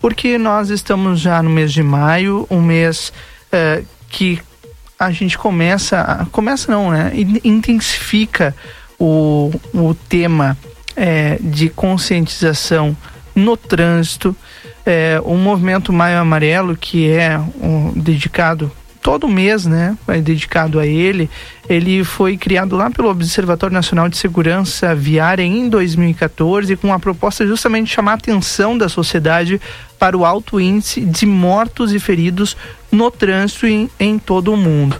porque nós estamos já no mês de maio, um mês uh, que a gente começa, começa não, né? Intensifica o, o tema é, de conscientização no trânsito, é, o movimento Maio Amarelo, que é um, dedicado todo mês, né, é dedicado a ele. Ele foi criado lá pelo Observatório Nacional de Segurança Viária em 2014 com a proposta justamente de chamar a atenção da sociedade para o alto índice de mortos e feridos no trânsito em, em todo o mundo.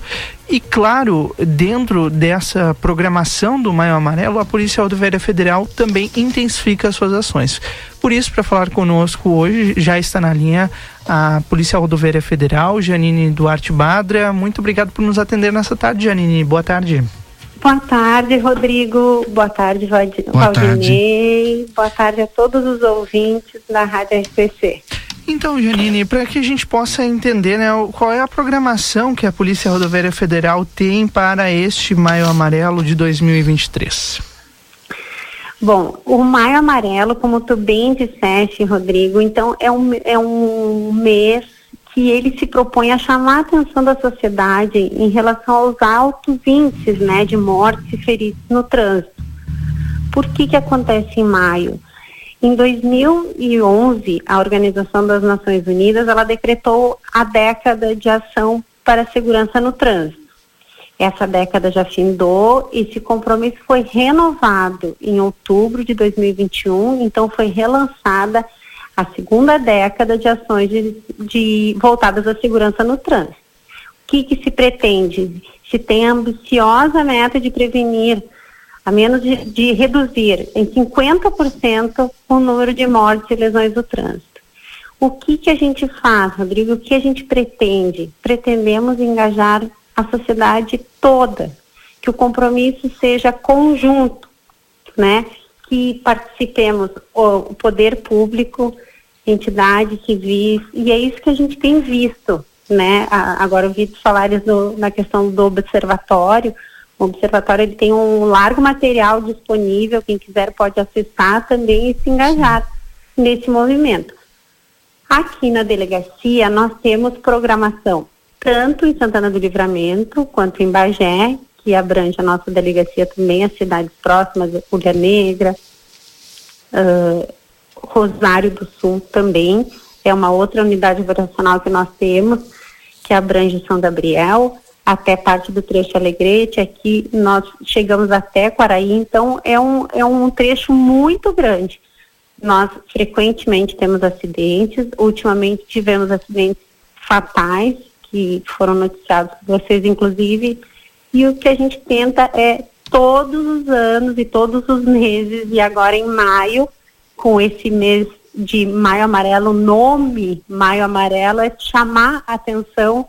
E claro, dentro dessa programação do Maio Amarelo, a Polícia Rodoviária Federal também intensifica as suas ações. Por isso, para falar conosco hoje, já está na linha a Polícia Rodoviária Federal, Janine Duarte Badra. Muito obrigado por nos atender nessa tarde, Janine. Boa tarde. Boa tarde, Rodrigo. Boa tarde, Valdinei. Boa tarde. Boa tarde a todos os ouvintes da Rádio RPC. Então, Janine, para que a gente possa entender né, qual é a programação que a Polícia Rodoviária Federal tem para este Maio Amarelo de 2023. Bom, o Maio Amarelo, como tu bem disseste, Rodrigo, então é um, é um mês que ele se propõe a chamar a atenção da sociedade em relação aos altos índices né, de mortes e feridos no trânsito. Por que que acontece em maio? Em 2011, a Organização das Nações Unidas ela decretou a década de ação para a segurança no trânsito. Essa década já findou esse compromisso foi renovado em outubro de 2021, então foi relançada a segunda década de ações de, de voltadas à segurança no trânsito. O que, que se pretende? Se tem a ambiciosa meta de prevenir a menos de, de reduzir em 50% o número de mortes e lesões do trânsito. O que, que a gente faz, Rodrigo? O que a gente pretende? Pretendemos engajar a sociedade toda, que o compromisso seja conjunto, né? Que participemos o, poder público, entidades civis, e é isso que a gente tem visto, né? agora eu vi falares na questão do observatório, o observatório ele tem um largo material disponível, quem quiser pode acessar também e se engajar nesse movimento. Aqui na delegacia nós temos programação tanto em Santana do Livramento quanto em Bagé, que abrange a nossa delegacia também, as cidades próximas, Ulha Negra, uh, Rosário do Sul também, é uma outra unidade operacional que nós temos, que abrange São Gabriel, até parte do trecho Alegrete, aqui nós chegamos até Quaraí, então é um, é um trecho muito grande. Nós frequentemente temos acidentes, ultimamente tivemos acidentes fatais, que foram noticiados por vocês, inclusive, e o que a gente tenta é todos os anos e todos os meses, e agora em maio, com esse mês de Maio Amarelo, o nome Maio Amarelo é chamar a atenção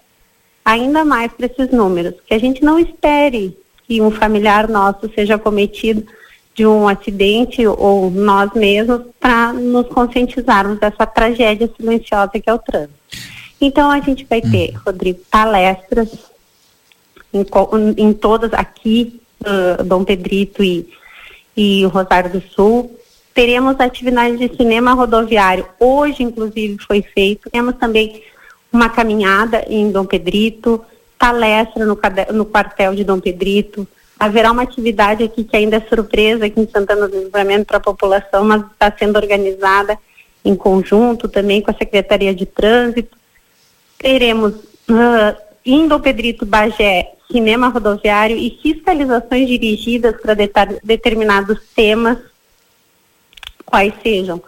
ainda mais para esses números, que a gente não espere que um familiar nosso seja cometido de um acidente ou nós mesmos para nos conscientizarmos dessa tragédia silenciosa que é o trânsito. Então a gente vai ter, hum. Rodrigo, palestras em, em todas aqui, uh, Dom Pedrito e, e Rosário do Sul. Teremos atividades de cinema rodoviário. Hoje, inclusive, foi feito. Temos também uma caminhada em Dom Pedrito, palestra no, no quartel de Dom Pedrito. Haverá uma atividade aqui que ainda é surpresa aqui em Santana do Livramento para a população, mas está sendo organizada em conjunto também com a Secretaria de Trânsito. Teremos uh, Dom Pedrito Bagé cinema rodoviário e fiscalizações dirigidas para determinados temas, quais sejam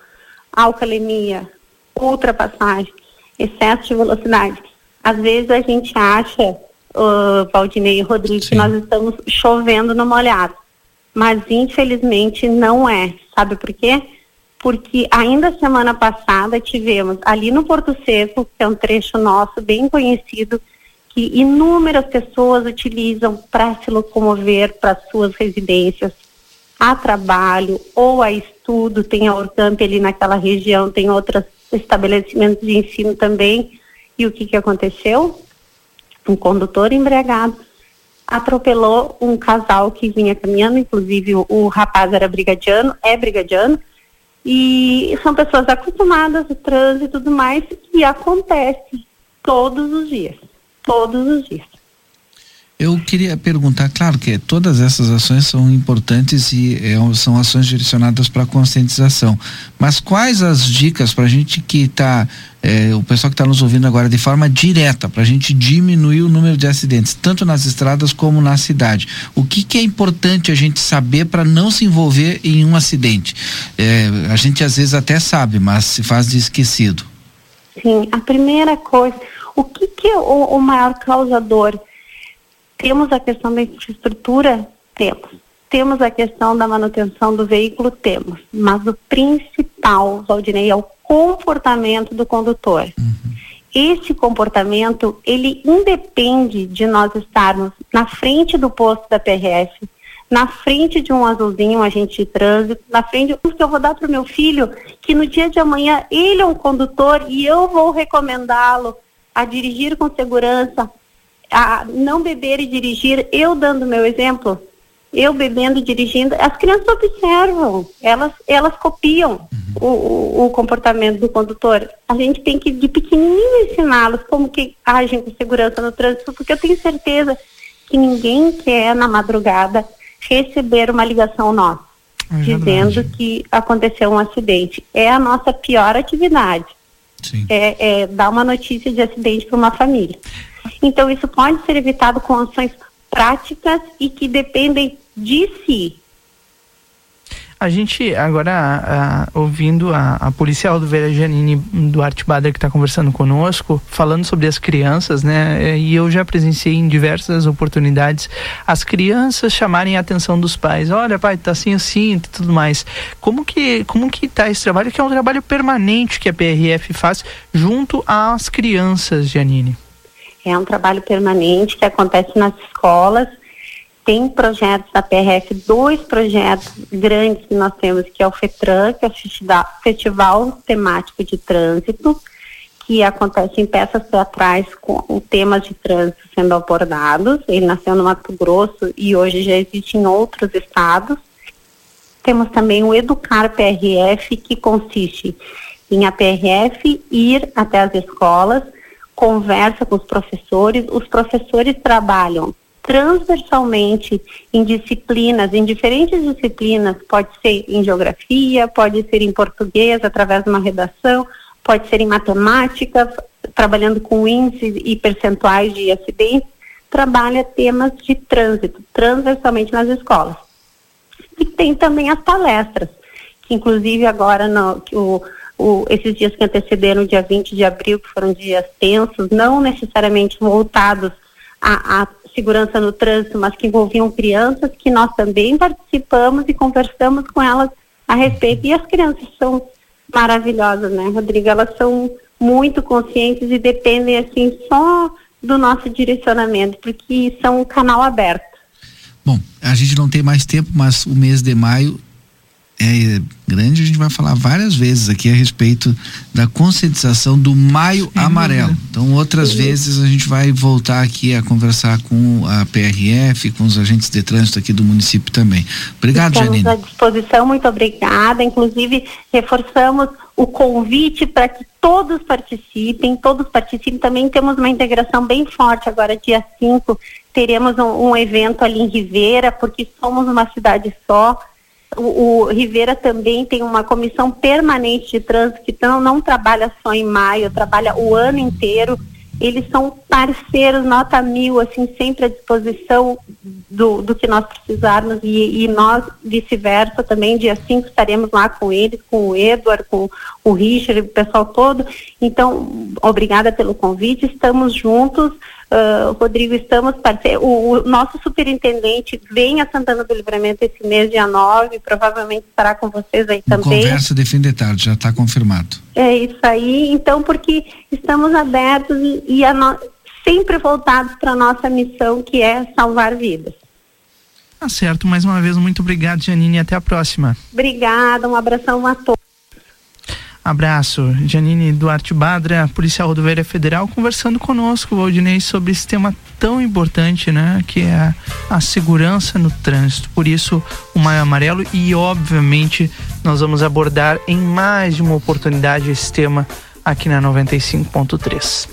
alcalemia, ultrapassagem, excesso de velocidade. Às vezes a gente acha, uh, Valdinei e Rodrigo, Sim. que nós estamos chovendo no molhado. Mas infelizmente não é. Sabe por quê? Porque ainda semana passada tivemos ali no Porto Seco, que é um trecho nosso bem conhecido, que inúmeras pessoas utilizam para se locomover para suas residências, a trabalho ou a estudo, tem a Orcamp ali naquela região, tem outras estabelecimentos de ensino também. E o que, que aconteceu? Um condutor embriagado atropelou um casal que vinha caminhando, inclusive o, o rapaz era brigadiano, é brigadiano, E são pessoas acostumadas ao trânsito e tudo mais, e acontece todos os dias. Todos os dias. Eu queria perguntar, claro que todas essas ações são importantes e é, são ações direcionadas para conscientização. Mas quais as dicas para a gente que está, é, o pessoal que está nos ouvindo agora, de forma direta, para a gente diminuir o número de acidentes, tanto nas estradas como na cidade? O que, que é importante a gente saber para não se envolver em um acidente? É, a gente às vezes até sabe, mas se faz de esquecido. Sim, a primeira coisa, o que, que é o, o maior causador? Temos a questão da infraestrutura? Temos. Temos a questão da manutenção do veículo? Temos. Mas o principal, Valdinei, é o comportamento do condutor. Uhum. Esse comportamento, ele independe de nós estarmos na frente do posto da PRF, na frente de um azulzinho, um agente de trânsito, na frente do que eu vou dar para o meu filho, que no dia de amanhã ele é um condutor e eu vou recomendá-lo a dirigir com segurança, a não beber e dirigir, eu dando meu exemplo, eu bebendo e dirigindo, as crianças observam, elas, elas copiam uhum. o, o, comportamento do condutor. A gente tem que, de pequenininho, ensiná-los como que agem com segurança no trânsito, porque eu tenho certeza que ninguém quer, na madrugada, receber uma ligação nossa, é dizendo que aconteceu um acidente. É a nossa pior atividade. É, é dar uma notícia de acidente para uma família. Então, isso pode ser evitado com ações práticas e que dependem de si. A gente agora ouvindo a, a, policial do Vera Janine Duarte Bader que está conversando conosco, falando sobre as crianças, né? E eu já presenciei em diversas oportunidades as crianças chamarem a atenção dos pais. Olha, pai, tá assim assim, e tudo mais. Como que como que tá esse trabalho que é um trabalho permanente que a PRF faz junto às crianças, Janine? É um trabalho permanente que acontece nas escolas. Tem projetos da PRF, dois projetos grandes que nós temos, que é o FETRAN, que é o Festival Temático de Trânsito, que acontece em peças teatrais com temas de trânsito sendo abordados. Ele nasceu no Mato Grosso e hoje já existe em outros estados. Temos também o Educar PRF, que consiste em a PRF ir até as escolas, conversa com os professores, os professores trabalham transversalmente em disciplinas, em diferentes disciplinas, pode ser em geografia, pode ser em português através de uma redação, pode ser em matemática, trabalhando com índices e percentuais de acidentes, trabalha temas de trânsito transversalmente nas escolas. E tem também as palestras, que inclusive agora no, que o o, esses dias que antecederam o dia 20 de abril, que foram dias tensos, não necessariamente voltados à, à segurança no trânsito, mas que envolviam crianças, que nós também participamos e conversamos com elas a respeito. E as crianças são maravilhosas, né, Rodrigo? Elas são muito conscientes e dependem, assim, só do nosso direcionamento, porque são um canal aberto. Bom, a gente não tem mais tempo, mas o mês de maio é grande, a gente vai falar várias vezes aqui a respeito da conscientização do Maio Sim, Amarelo. Então, outras vezes a gente vai voltar aqui a conversar com a PRF, com os agentes de trânsito aqui do município também. Obrigado, Estamos Janine. à disposição, muito obrigada. Inclusive, reforçamos o convite para que todos participem, todos participem. Também temos uma integração bem forte agora, dia 5, teremos um, um evento ali em Ribeira, porque somos uma cidade só o, o Rivera também tem uma comissão permanente de trânsito que não, não trabalha só em maio, trabalha o ano inteiro. Eles são parceiros, nota mil, assim, sempre à disposição do, do que nós precisarmos e, e nós, vice-versa, também, dia 5 estaremos lá com eles, com o Edward, com o Richard, o pessoal todo. Então, obrigada pelo convite, estamos juntos. Uh, Rodrigo, estamos parceiros. O, o, nosso superintendente vem a Santana do Livramento esse mês, dia 9, provavelmente estará com vocês aí também. Conversa de fim de tarde, já está confirmado. É isso aí, então, porque estamos abertos e, e no, sempre voltados para a nossa missão, que é salvar vidas. Tá certo, mais uma vez, muito obrigado, Janine, e até a próxima. Obrigada, um abração a todos. Abraço. Janine Duarte Badra, Policial Rodoviária Federal, conversando conosco, Valdinei, sobre esse tema tão importante, né? Que é a, segurança no trânsito. Por isso, o Maio Amarelo e, obviamente, nós vamos abordar em mais de uma oportunidade esse tema aqui na 95.3.